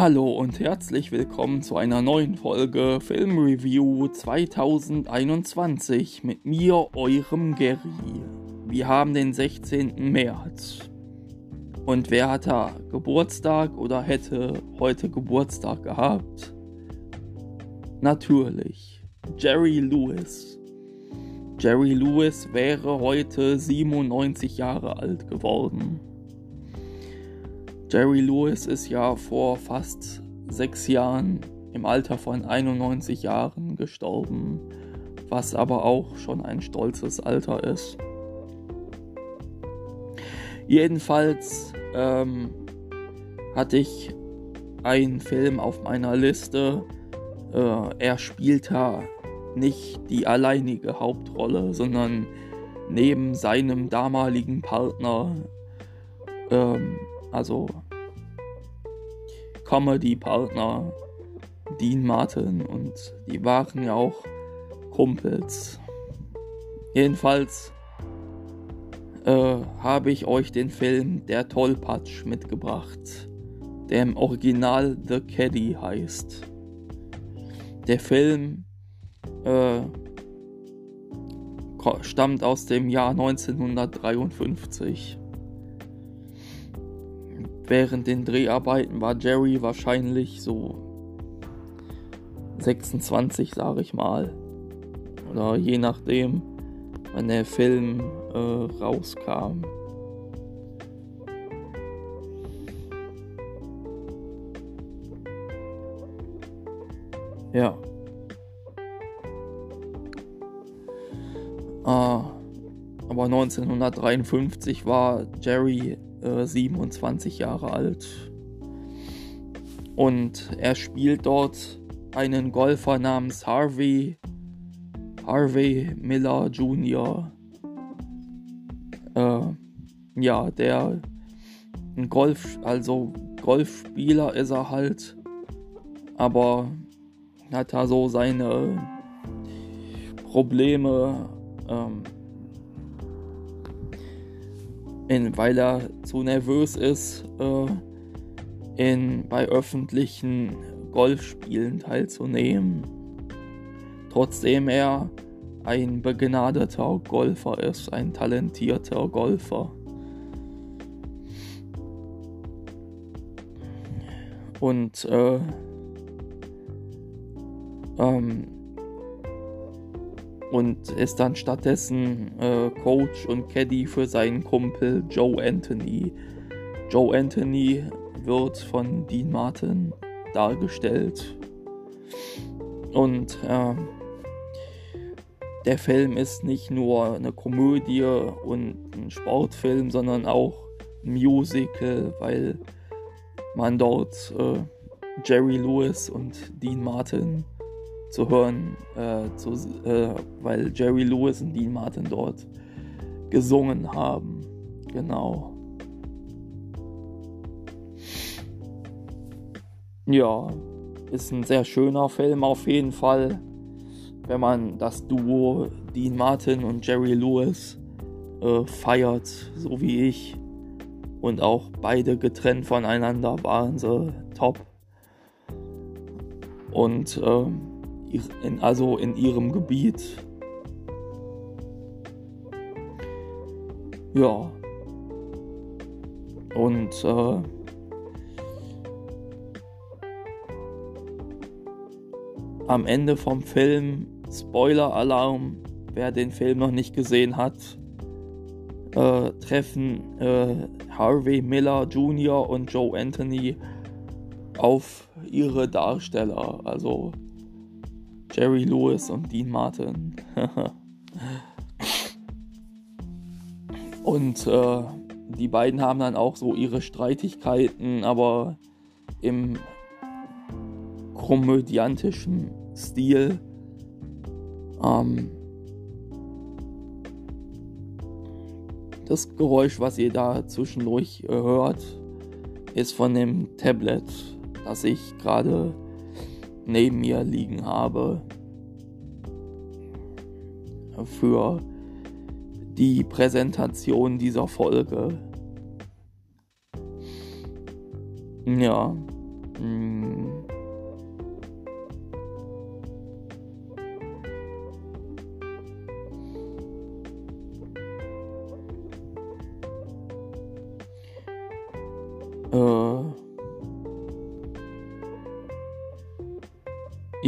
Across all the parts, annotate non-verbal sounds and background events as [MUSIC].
Hallo und herzlich willkommen zu einer neuen Folge Film Review 2021 mit mir, eurem Gary. Wir haben den 16. März. Und wer hat da Geburtstag oder hätte heute Geburtstag gehabt? Natürlich, Jerry Lewis. Jerry Lewis wäre heute 97 Jahre alt geworden. Jerry Lewis ist ja vor fast sechs Jahren im Alter von 91 Jahren gestorben, was aber auch schon ein stolzes Alter ist. Jedenfalls ähm, hatte ich einen Film auf meiner Liste. Äh, er spielt da nicht die alleinige Hauptrolle, sondern neben seinem damaligen Partner ähm, also Comedy-Partner Dean Martin und die waren ja auch Kumpels. Jedenfalls äh, habe ich euch den Film Der Tollpatsch mitgebracht, der im Original The Caddy heißt. Der Film äh, stammt aus dem Jahr 1953. Während den Dreharbeiten war Jerry wahrscheinlich so 26, sage ich mal. Oder je nachdem, wann der Film äh, rauskam. Ja. Ah, aber 1953 war Jerry äh, 27 Jahre alt. Und er spielt dort einen Golfer namens Harvey, Harvey Miller Jr. Äh, ja, der ein Golf, also Golfspieler ist er halt, aber hat da so seine Probleme. Ähm, in, weil er zu nervös ist, äh, in, bei öffentlichen Golfspielen teilzunehmen. Trotzdem er ein begnadeter Golfer ist, ein talentierter Golfer. Und äh, ähm, und ist dann stattdessen äh, Coach und Caddy für seinen Kumpel Joe Anthony. Joe Anthony wird von Dean Martin dargestellt. Und äh, der Film ist nicht nur eine Komödie und ein Sportfilm, sondern auch ein Musical, weil man dort äh, Jerry Lewis und Dean Martin zu hören, äh, zu, äh, weil Jerry Lewis und Dean Martin dort gesungen haben. Genau. Ja, ist ein sehr schöner Film auf jeden Fall, wenn man das Duo Dean Martin und Jerry Lewis äh, feiert, so wie ich. Und auch beide getrennt voneinander waren sie top. Und ähm, in, also in ihrem Gebiet. Ja. Und äh, am Ende vom Film, Spoiler-Alarm, wer den Film noch nicht gesehen hat, äh, treffen äh, Harvey Miller Jr. und Joe Anthony auf ihre Darsteller. Also Jerry Lewis und Dean Martin. [LAUGHS] und äh, die beiden haben dann auch so ihre Streitigkeiten, aber im komödiantischen Stil. Ähm, das Geräusch, was ihr da zwischendurch äh, hört, ist von dem Tablet, das ich gerade neben mir liegen habe für die Präsentation dieser Folge. Ja, Hm.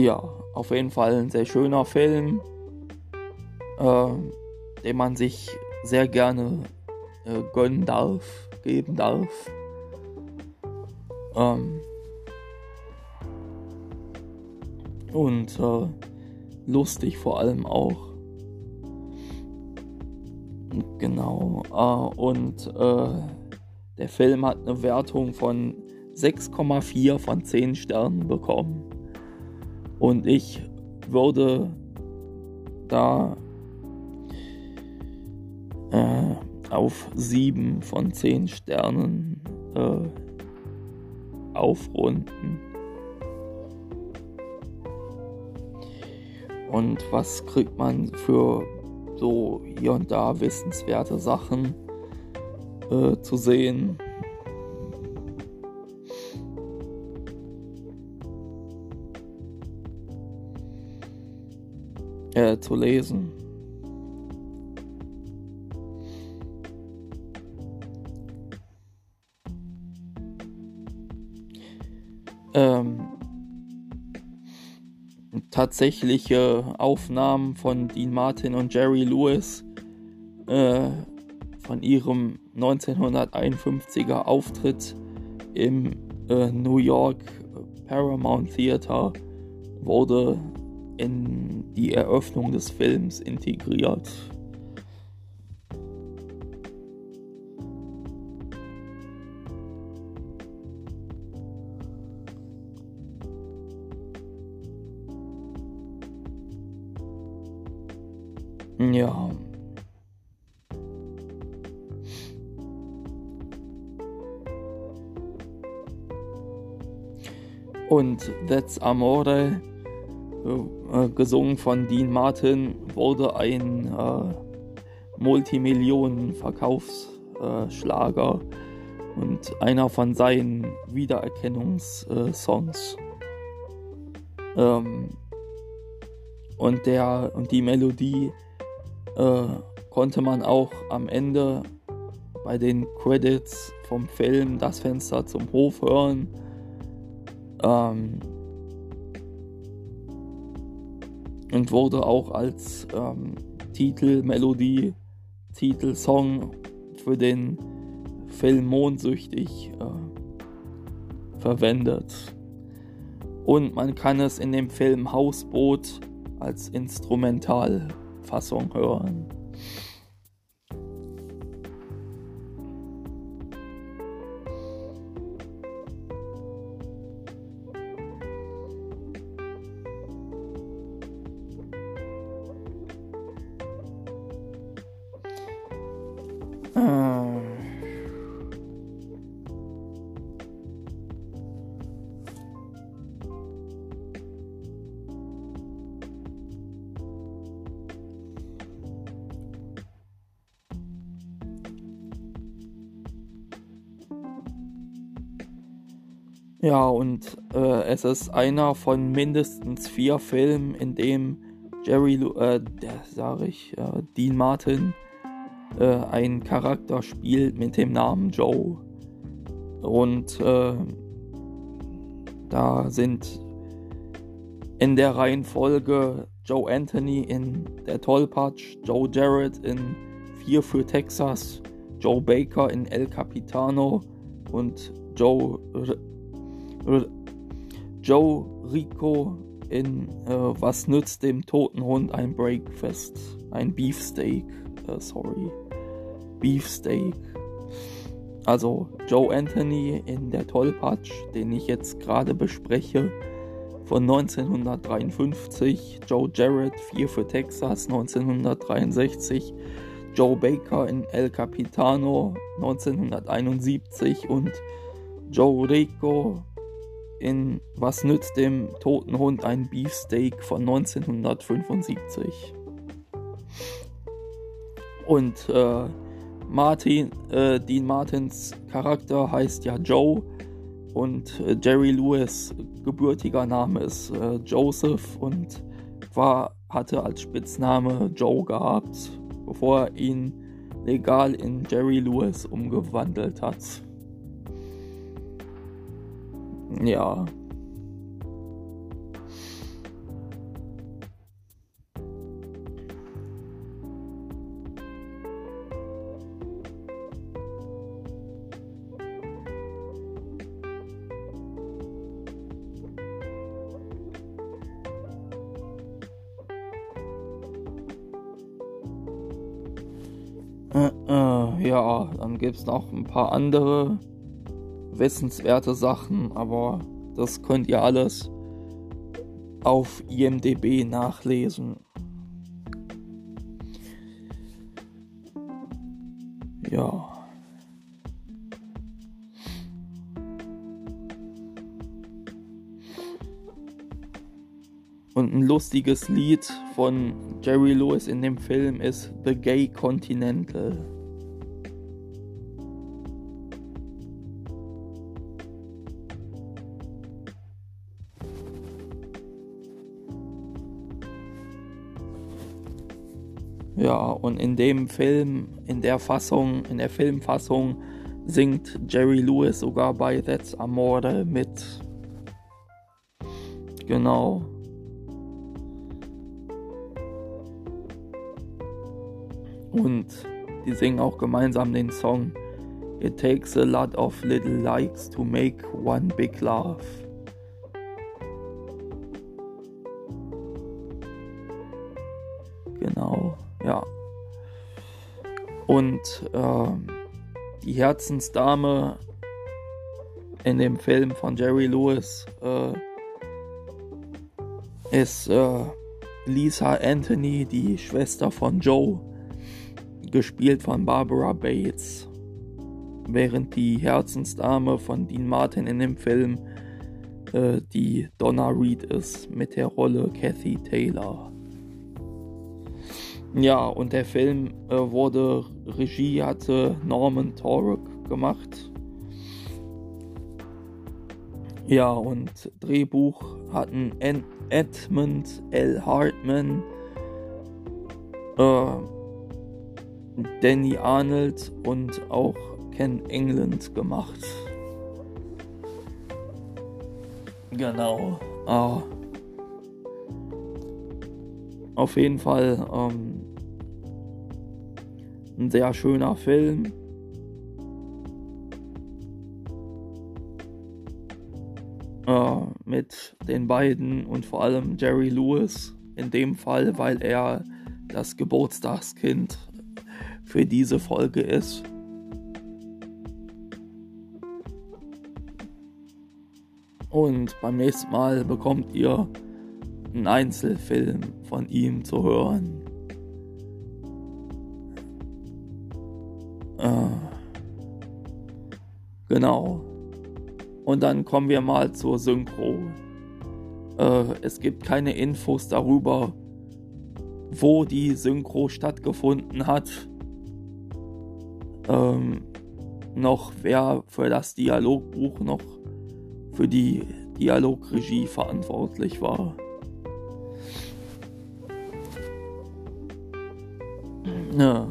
Ja, auf jeden Fall ein sehr schöner Film, äh, den man sich sehr gerne äh, gönnen darf, geben darf. Ähm, und äh, lustig vor allem auch. Genau. Äh, und äh, der Film hat eine Wertung von 6,4 von 10 Sternen bekommen. Und ich würde da äh, auf 7 von 10 Sternen äh, aufrunden. Und was kriegt man für so hier und da wissenswerte Sachen äh, zu sehen? Äh, zu lesen. Ähm, tatsächliche Aufnahmen von Dean Martin und Jerry Lewis äh, von ihrem 1951er Auftritt im äh, New York Paramount Theater wurde in die Eröffnung des Films integriert. Ja. Und That's Amore, äh, gesungen von Dean Martin, wurde ein äh, Multimillionen-Verkaufsschlager äh, und einer von seinen Wiedererkennungssongs. Ähm, und, der, und die Melodie äh, konnte man auch am Ende bei den Credits vom Film Das Fenster zum Hof hören. Ähm, und wurde auch als ähm, Titelmelodie, Titelsong für den Film Mondsüchtig äh, verwendet. Und man kann es in dem Film Hausboot als Instrumental Fassung hören. Ja, und äh, es ist einer von mindestens vier Filmen, in dem Jerry, äh, der sage ich, äh, Dean Martin äh, einen Charakter spielt mit dem Namen Joe. Und äh, da sind in der Reihenfolge Joe Anthony in Der Tollpatsch, Joe Jarrett in Vier für Texas, Joe Baker in El Capitano und Joe Joe Rico in äh, Was nützt dem toten Hund ein Breakfast? Ein Beefsteak, äh, sorry. Beefsteak. Also Joe Anthony in Der Tollpatsch, den ich jetzt gerade bespreche, von 1953. Joe Jarrett, 4 für Texas, 1963. Joe Baker in El Capitano, 1971. Und Joe Rico in Was nützt dem toten Hund ein Beefsteak von 1975. Und äh, Martin, äh, Dean Martins Charakter heißt ja Joe und äh, Jerry Lewis gebürtiger Name ist äh, Joseph und war, hatte als Spitzname Joe gehabt, bevor er ihn legal in Jerry Lewis umgewandelt hat. Ja. Äh, äh, ja, dann gibt es noch ein paar andere wissenswerte Sachen, aber das könnt ihr alles auf IMDB nachlesen. Ja. Und ein lustiges Lied von Jerry Lewis in dem Film ist The Gay Continental. Ja, und in dem Film, in der Fassung, in der Filmfassung singt Jerry Lewis sogar bei That's Amore mit. Genau. Und die singen auch gemeinsam den Song It takes a lot of little likes to make one big love. Und äh, die Herzensdame in dem Film von Jerry Lewis äh, ist äh, Lisa Anthony, die Schwester von Joe gespielt von Barbara Bates, während die Herzensdame von Dean Martin in dem Film äh, die Donna Reed ist mit der Rolle Kathy Taylor. Ja, und der Film äh, wurde, Regie hatte Norman Torok gemacht. Ja, und Drehbuch hatten Edmund L. Hartman, äh, Danny Arnold und auch Ken England gemacht. Genau. Ah. Auf jeden Fall ähm, ein sehr schöner Film. Äh, mit den beiden und vor allem Jerry Lewis in dem Fall, weil er das Geburtstagskind für diese Folge ist. Und beim nächsten Mal bekommt ihr einen Einzelfilm von ihm zu hören. Genau. Und dann kommen wir mal zur Synchro. Äh, es gibt keine Infos darüber, wo die Synchro stattgefunden hat ähm, noch wer für das Dialogbuch noch für die Dialogregie verantwortlich war. Ja.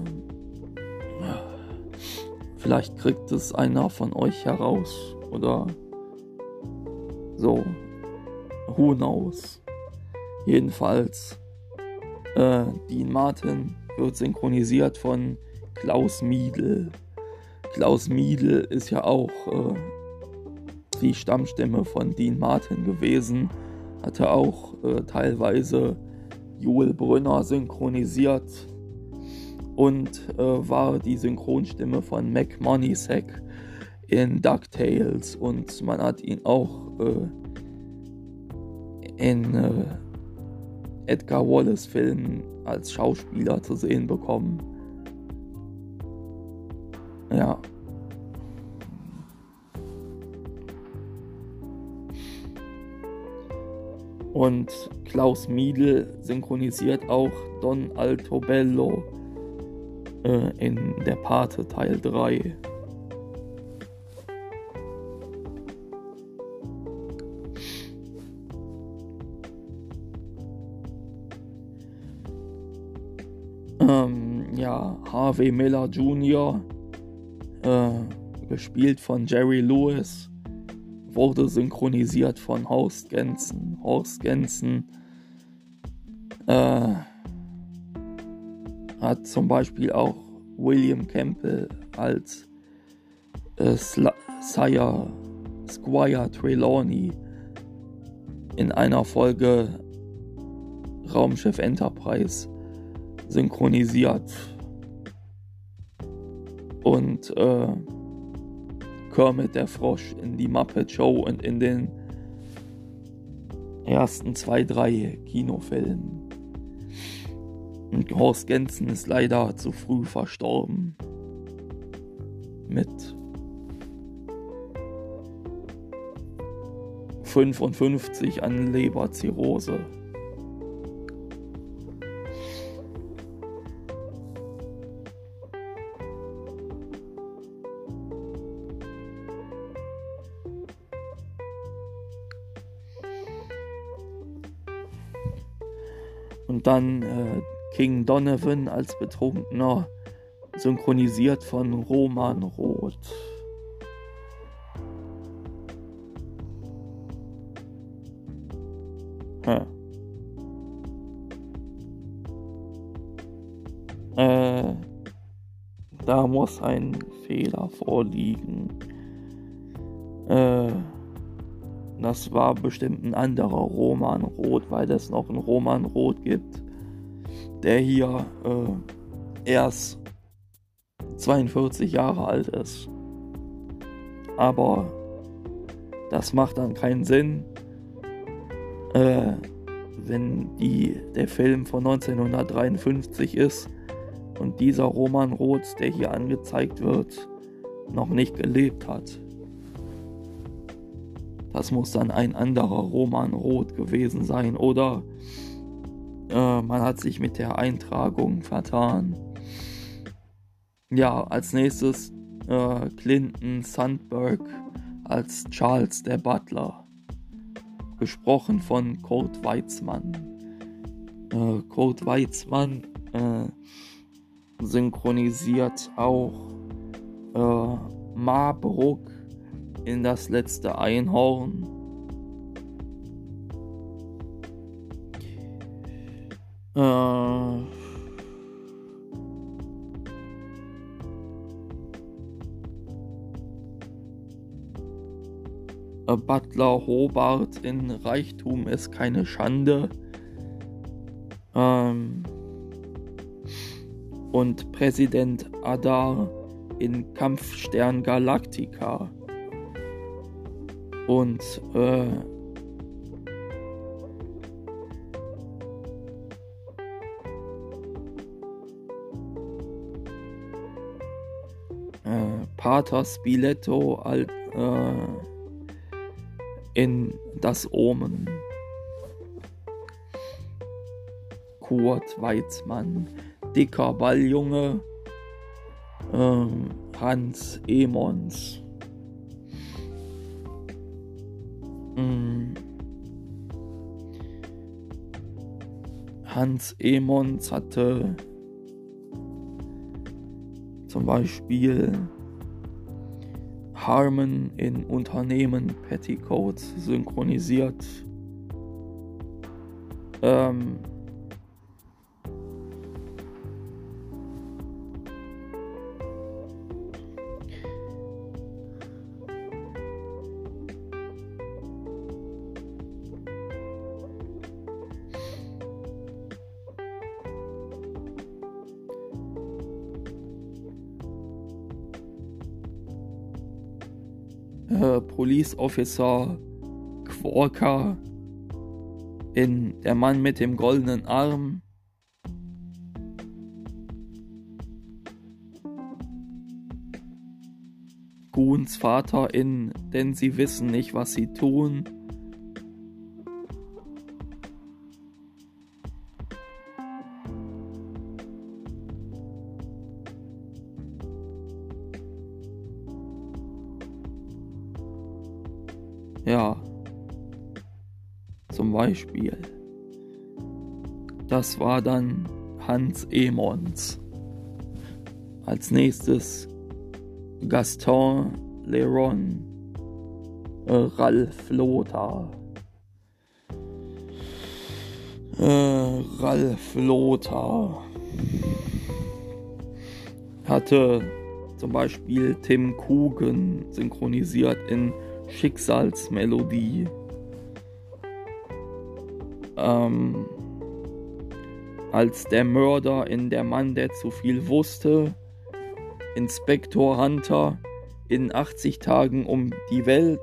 Vielleicht kriegt es einer von euch heraus oder so. Who knows? Jedenfalls, äh, Dean Martin wird synchronisiert von Klaus Miedl. Klaus Miedl ist ja auch äh, die Stammstimme von Dean Martin gewesen, hatte auch äh, teilweise Joel Brünner synchronisiert und äh, war die Synchronstimme von Mac Moneysack in DuckTales und man hat ihn auch äh, in äh, Edgar Wallace Filmen als Schauspieler zu sehen bekommen. Ja. Und Klaus Miedl synchronisiert auch Don Altobello äh, in der Pate Teil 3. Ähm, ja, Harvey Miller Jr., äh, gespielt von Jerry Lewis, wurde synchronisiert von Horst Gensen. Horst Gensen äh, hat zum Beispiel auch William Campbell als äh, Sire Squire Trelawney in einer Folge Raumschiff Enterprise synchronisiert. Und äh, Kermit der Frosch in die Muppet Show und in den ersten zwei, drei Kinofilmen. Und Horst Gensen ist leider zu früh verstorben. Mit 55 an Leberzirrhose. Und dann äh, King Donovan als Betrunkener, synchronisiert von Roman Roth. Hm. Äh, da muss ein Fehler vorliegen. Äh, das war bestimmt ein anderer Roman Rot, weil es noch einen Roman Rot gibt, der hier äh, erst 42 Jahre alt ist. Aber das macht dann keinen Sinn, äh, wenn die, der Film von 1953 ist und dieser Roman Roth, der hier angezeigt wird, noch nicht gelebt hat. Das muss dann ein anderer Roman Roth gewesen sein oder äh, man hat sich mit der Eintragung vertan. Ja, als nächstes äh, Clinton Sandberg als Charles der Butler. Gesprochen von Kurt Weizmann. Äh, Kurt Weizmann äh, synchronisiert auch äh, Marbruck in das letzte Einhorn. Äh, Butler Hobart in Reichtum ist keine Schande. Ähm, und Präsident Adar in Kampfstern Galactica. Und äh, Pater Spiletto als, äh, in das Omen. Kurt Weizmann, dicker Balljunge, ähm, Hans Emons. Mm. Hans Emons hatte zum Beispiel Harmon in Unternehmen Petticoats synchronisiert. Ähm, Police Officer Quarker in Der Mann mit dem goldenen Arm. Goons Vater in Denn sie wissen nicht, was sie tun. Beispiel. Das war dann Hans Emons. als nächstes Gaston Leron, äh, Ralf Lothar. Äh, Ralf Lothar hatte zum Beispiel Tim Kugen synchronisiert in Schicksalsmelodie. Ähm, als der Mörder in Der Mann, der zu viel wusste, Inspektor Hunter in 80 Tagen um die Welt,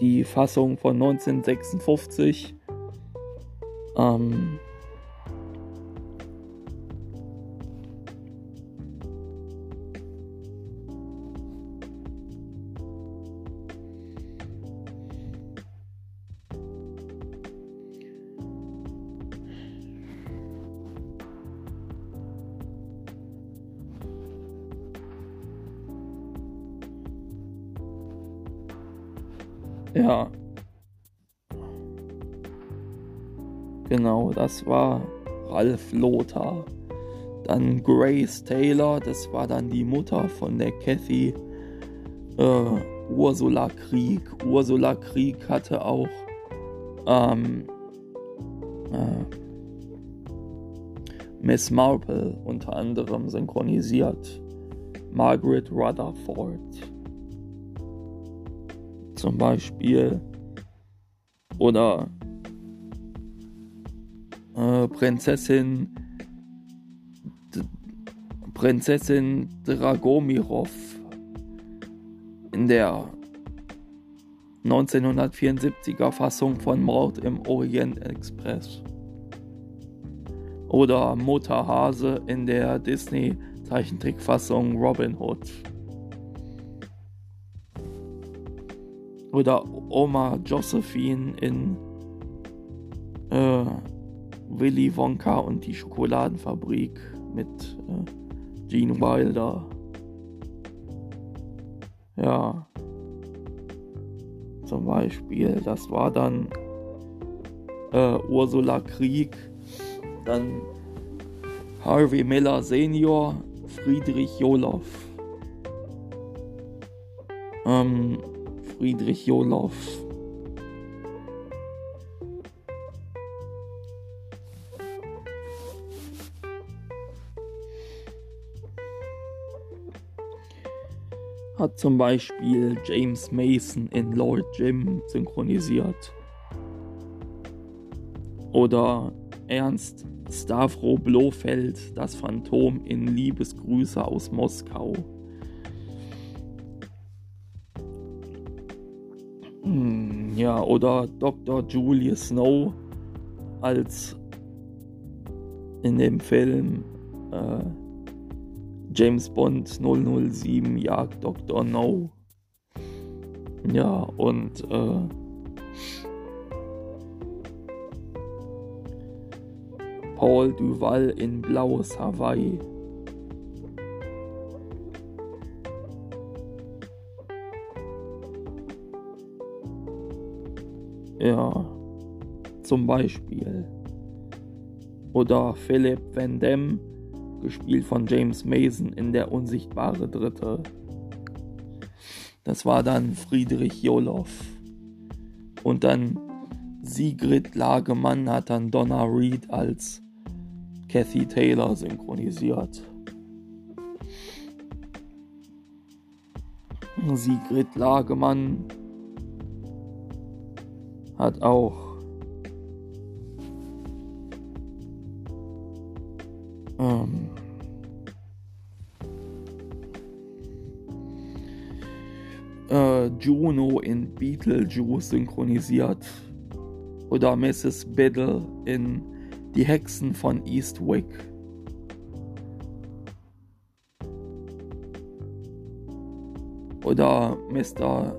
die Fassung von 1956. Ähm, Ja. Genau, das war Ralf Lothar. Dann Grace Taylor, das war dann die Mutter von der Kathy. Äh, Ursula Krieg. Ursula Krieg hatte auch ähm, äh, Miss Marple unter anderem synchronisiert. Margaret Rutherford zum Beispiel. Oder äh, Prinzessin Prinzessin Dragomirov in der 1974er Fassung von Mord im Orient Express. Oder Mutter Hase in der Disney Zeichentrickfassung Robin Hood. Oder Oma Josephine in äh, Willy Wonka und die Schokoladenfabrik mit äh, Gene Wilder. Ja. Zum Beispiel, das war dann äh, Ursula Krieg, dann Harvey Miller Senior, Friedrich Joloff. Ähm, Friedrich Joloff. Hat zum Beispiel James Mason in Lord Jim synchronisiert. Oder Ernst Stavro Blofeld, das Phantom in Liebesgrüße aus Moskau. Ja, oder Dr. Julius Snow als in dem Film äh, James Bond 007 jagt Dr. No. Ja, und äh, Paul Duval in Blaues Hawaii. Ja, zum Beispiel. Oder Philip Van Damme, gespielt von James Mason in Der unsichtbare Dritte. Das war dann Friedrich Joloff. Und dann Sigrid Lagemann hat dann Donna Reed als Kathy Taylor synchronisiert. Sigrid Lagemann hat auch ähm, äh, Juno in Beetlejuice synchronisiert oder Mrs. Biddle in Die Hexen von Eastwick. Oder Mr.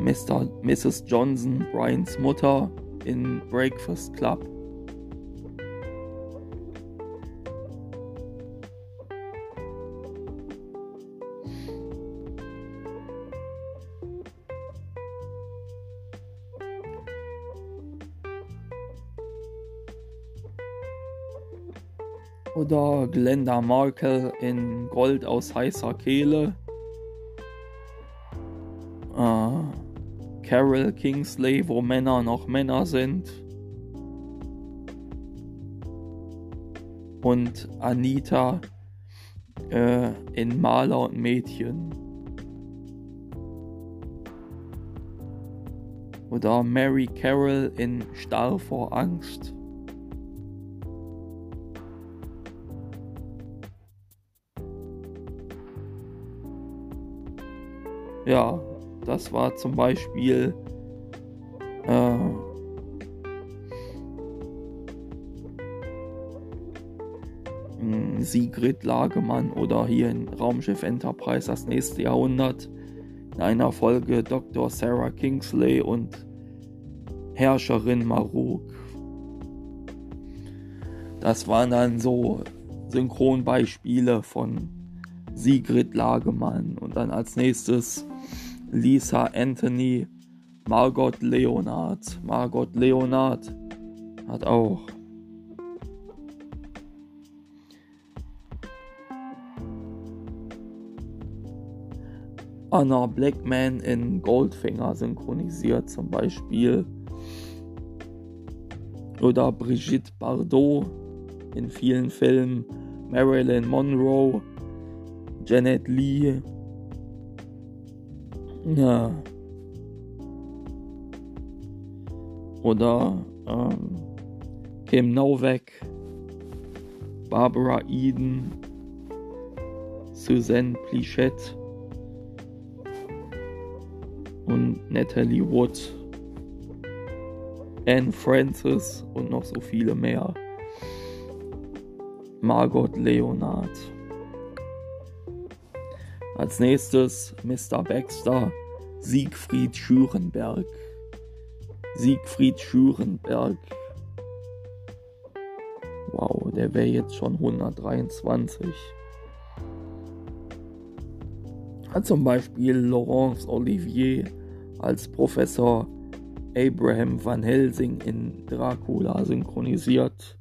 Mr. Mrs. Johnson, Brians Mutter, in Breakfast Club. Oder Glenda Markle in Gold aus heißer Kehle. Carol Kingsley, wo Männer noch Männer sind. Und Anita äh, in Maler und Mädchen. Oder Mary Carroll in Starr vor Angst. Ja, das war zum Beispiel äh, Sigrid Lagemann oder hier in Raumschiff Enterprise das nächste Jahrhundert in einer Folge Dr. Sarah Kingsley und Herrscherin Maruk. Das waren dann so Synchronbeispiele von Sigrid Lagemann und dann als nächstes Lisa Anthony, Margot Leonard. Margot Leonard hat auch Anna Blackman in Goldfinger synchronisiert zum Beispiel. Oder Brigitte Bardot in vielen Filmen. Marilyn Monroe, Janet Lee. Ja. Oder ähm, Kim Novak, Barbara Eden, Suzanne Plichette und Natalie Wood, Anne Francis und noch so viele mehr. Margot Leonard. Als nächstes Mr. Baxter, Siegfried Schürenberg. Siegfried Schürenberg. Wow, der wäre jetzt schon 123 hat zum Beispiel Laurence Olivier als Professor Abraham Van Helsing in Dracula synchronisiert.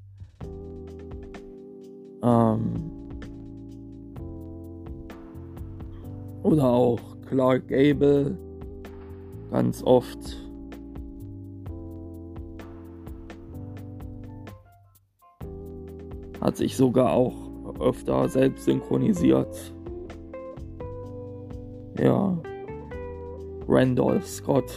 Ähm oder auch Clark Gable ganz oft. Hat sich sogar auch öfter selbst synchronisiert. Ja. Randolph Scott.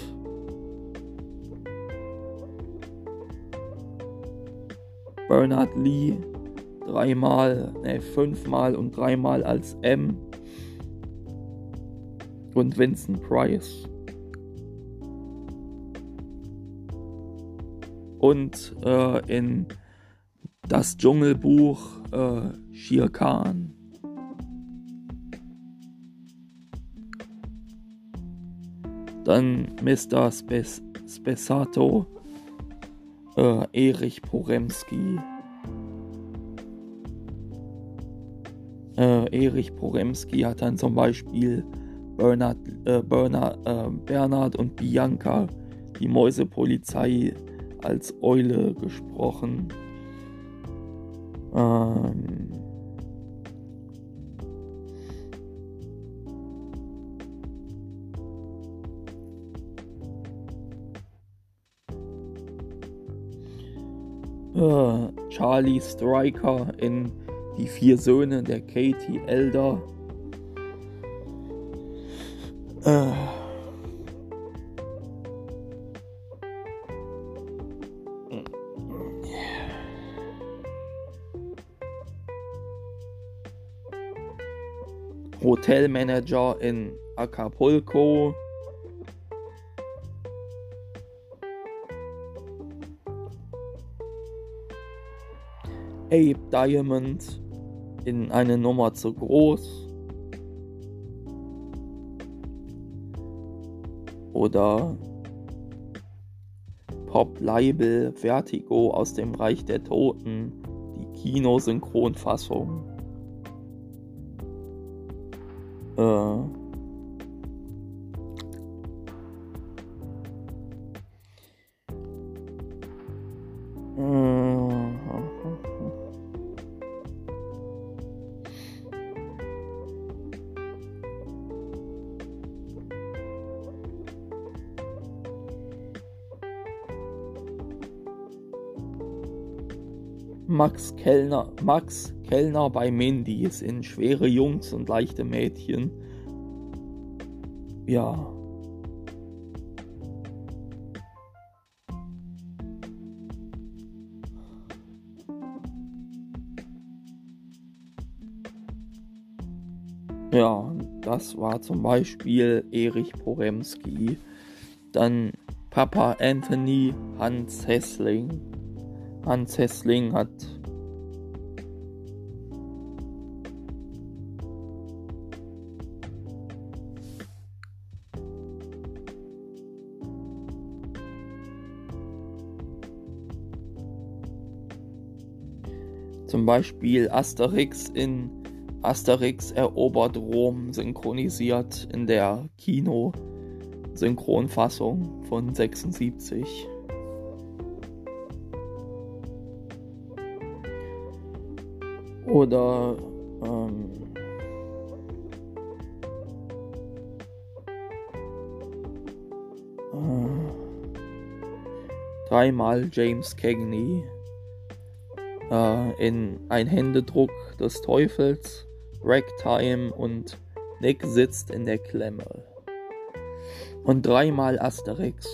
Bernard Lee dreimal, ne, fünfmal und dreimal als M. Und Vincent Price. Und äh, in das Dschungelbuch äh, Shir Khan. Dann Mr. Spes Spesato, äh, Erich Poremski. Äh, Erich Poremski hat dann zum Beispiel Bernhard, äh, Bernhard, äh, Bernhard und Bianca, die Mäusepolizei, als Eule gesprochen. Ähm, Äh, Charlie Striker in Die vier Söhne der Katie Elder. Äh. Hotelmanager in Acapulco. Ape Diamond in eine Nummer zu groß. Oder Pop Label Vertigo aus dem Reich der Toten, die Kinosynchronfassung. Äh, Max Kellner, Max Kellner bei Mindys in schwere Jungs und leichte Mädchen. Ja. Ja, das war zum Beispiel Erich Poremski. Dann Papa Anthony Hans Hessling. Hans Hessling hat zum Beispiel Asterix in Asterix erobert Rom synchronisiert in der Kino-Synchronfassung von 76. Oder ähm, äh, dreimal James Cagney äh, in Ein Händedruck des Teufels, Ragtime und Nick sitzt in der Klemme. Und dreimal Asterix.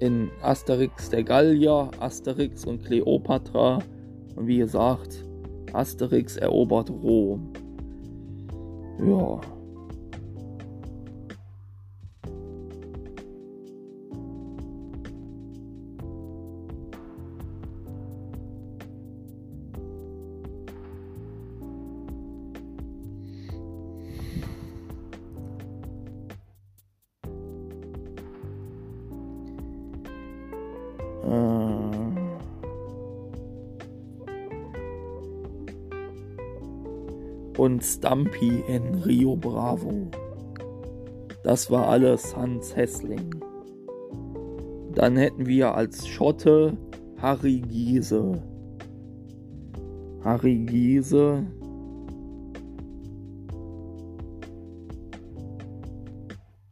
In Asterix der Gallier, Asterix und Kleopatra und wie gesagt, Asterix erobert Rom. Ja. Stumpy in Rio Bravo. Das war alles Hans Hessling. Dann hätten wir als Schotte Harry Giese. Harry Giese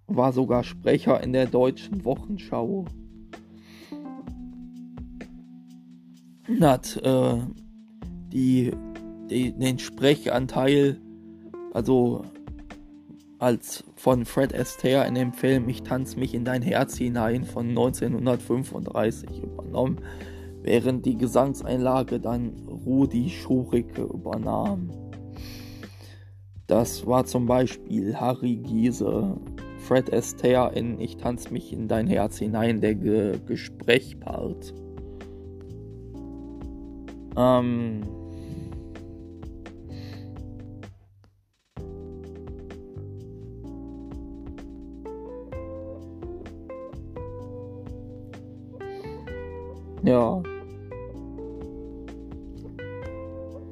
war sogar Sprecher in der deutschen Wochenschau. Hat äh, die den Sprechanteil, also als von Fred Astaire in dem Film Ich tanz mich in dein Herz hinein von 1935 übernommen, während die Gesangseinlage dann Rudi Schurike übernahm. Das war zum Beispiel Harry Giese, Fred Astaire in Ich tanz mich in dein Herz hinein, der Ge Gesprächpart. Ähm, Ja.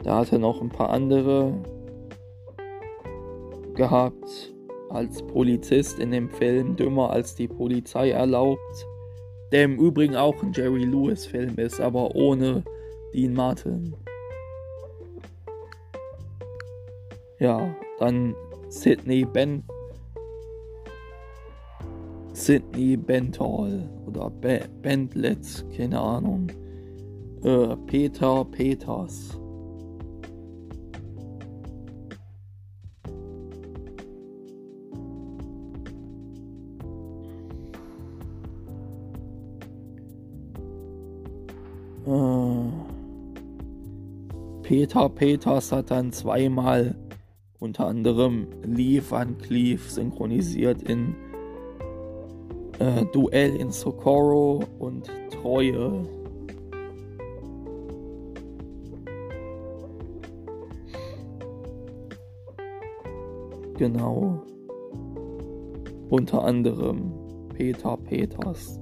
Da hat er noch ein paar andere gehabt als Polizist in dem Film Dümmer als die Polizei erlaubt, der im Übrigen auch ein Jerry Lewis Film ist, aber ohne Dean Martin. Ja, dann Sidney Ben Sydney Bentall oder Be Bentletz, keine Ahnung. Äh, Peter Peters. Äh, Peter Peters hat dann zweimal unter anderem Lee Van Cleef synchronisiert in äh, Duell in Socorro und Treue. Genau. Unter anderem Peter Peters.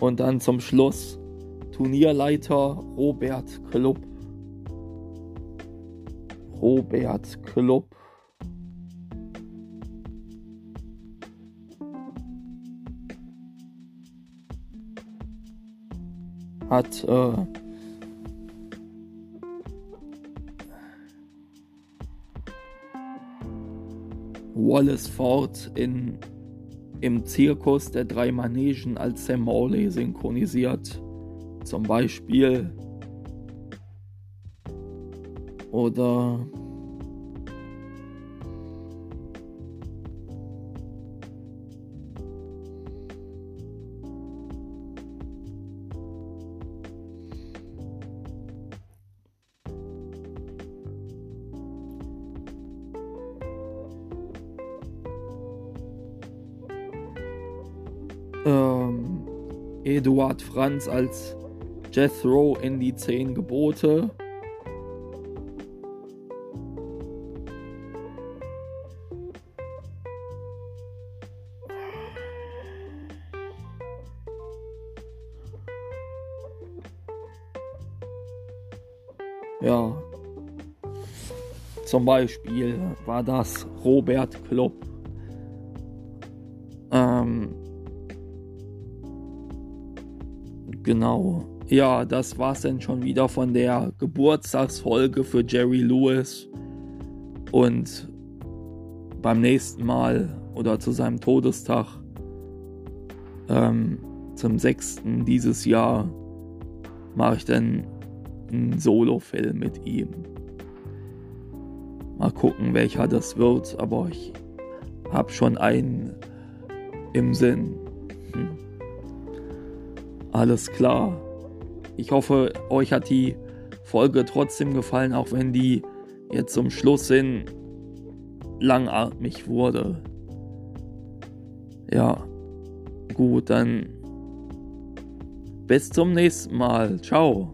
Und dann zum Schluss Turnierleiter Robert Klupp. Robert Klupp. Hat äh, Wallace Ford in, im Zirkus der drei Manegen als Sam Morley synchronisiert. Zum Beispiel oder Eduard Franz als Jethro in die Zehn Gebote. Ja. Zum Beispiel war das Robert Klopp. Genau. Ja, das war's dann schon wieder von der Geburtstagsfolge für Jerry Lewis. Und beim nächsten Mal oder zu seinem Todestag, ähm, zum 6. dieses Jahr, mache ich dann einen Solo-Film mit ihm. Mal gucken, welcher das wird, aber ich habe schon einen im Sinn. Hm. Alles klar. Ich hoffe, euch hat die Folge trotzdem gefallen, auch wenn die jetzt zum Schluss hin langatmig wurde. Ja, gut, dann bis zum nächsten Mal. Ciao.